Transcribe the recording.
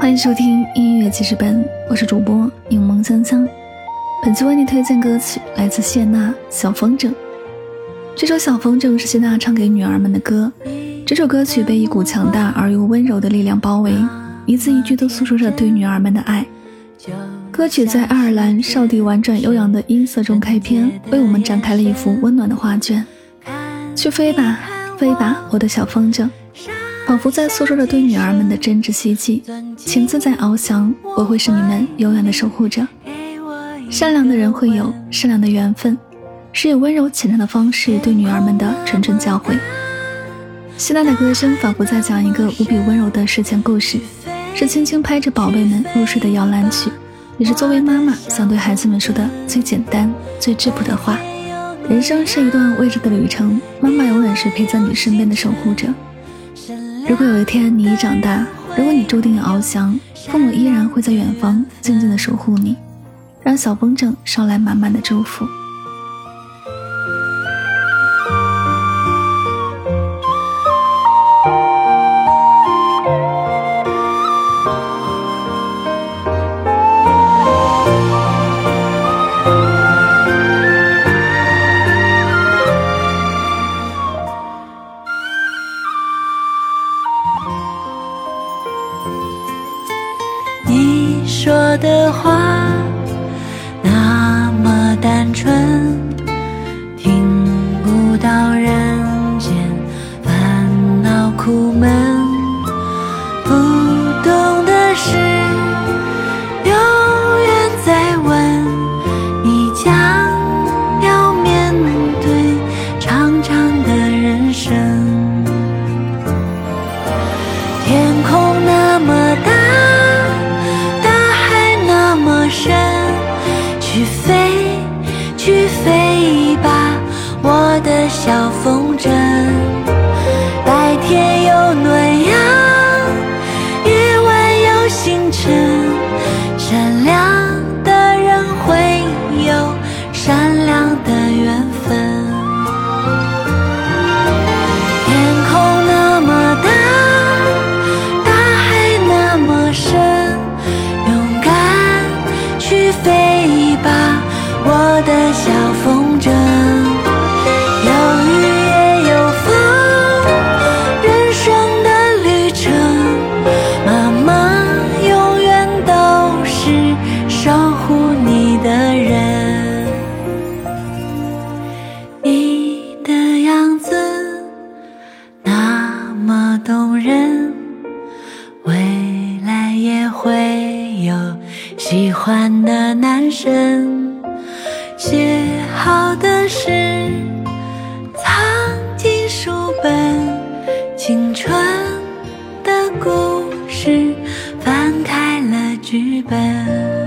欢迎收听音乐记事本，我是主播柠檬香香。本期为你推荐歌曲来自谢娜《小风筝》。这首《小风筝》是谢娜唱给女儿们的歌。这首歌曲被一股强大而又温柔的力量包围，一字一句都诉说着对女儿们的爱。歌曲在爱尔兰少帝婉转悠扬的音色中开篇，为我们展开了一幅温暖的画卷。去飞吧，飞吧，我的小风筝。仿佛在诉说着对女儿们的真挚希冀，请自在翱翔，我会是你们永远的守护者。善良的人会有善良的缘分，是以温柔浅淡的方式对女儿们的谆谆教诲。希娜的歌声仿佛在讲一个无比温柔的睡前故事，是轻轻拍着宝贝们入睡的摇篮曲，也是作为妈妈想对孩子们说的最简单、最质朴的话。人生是一段未知的旅程，妈妈永远是陪在你身边的守护者。如果有一天你已长大，如果你注定要翱翔，父母依然会在远方静静的守护你，让小风筝捎来满满的祝福。说的话那么单纯，听不到人间烦恼苦闷。去飞，去飞吧，我的小小风筝。有雨也有风，人生的旅程，妈妈永远都是守护你的人。你的样子那么动人，未来也会有。喜欢的男生，写好的诗藏进书本，青春的故事翻开了剧本。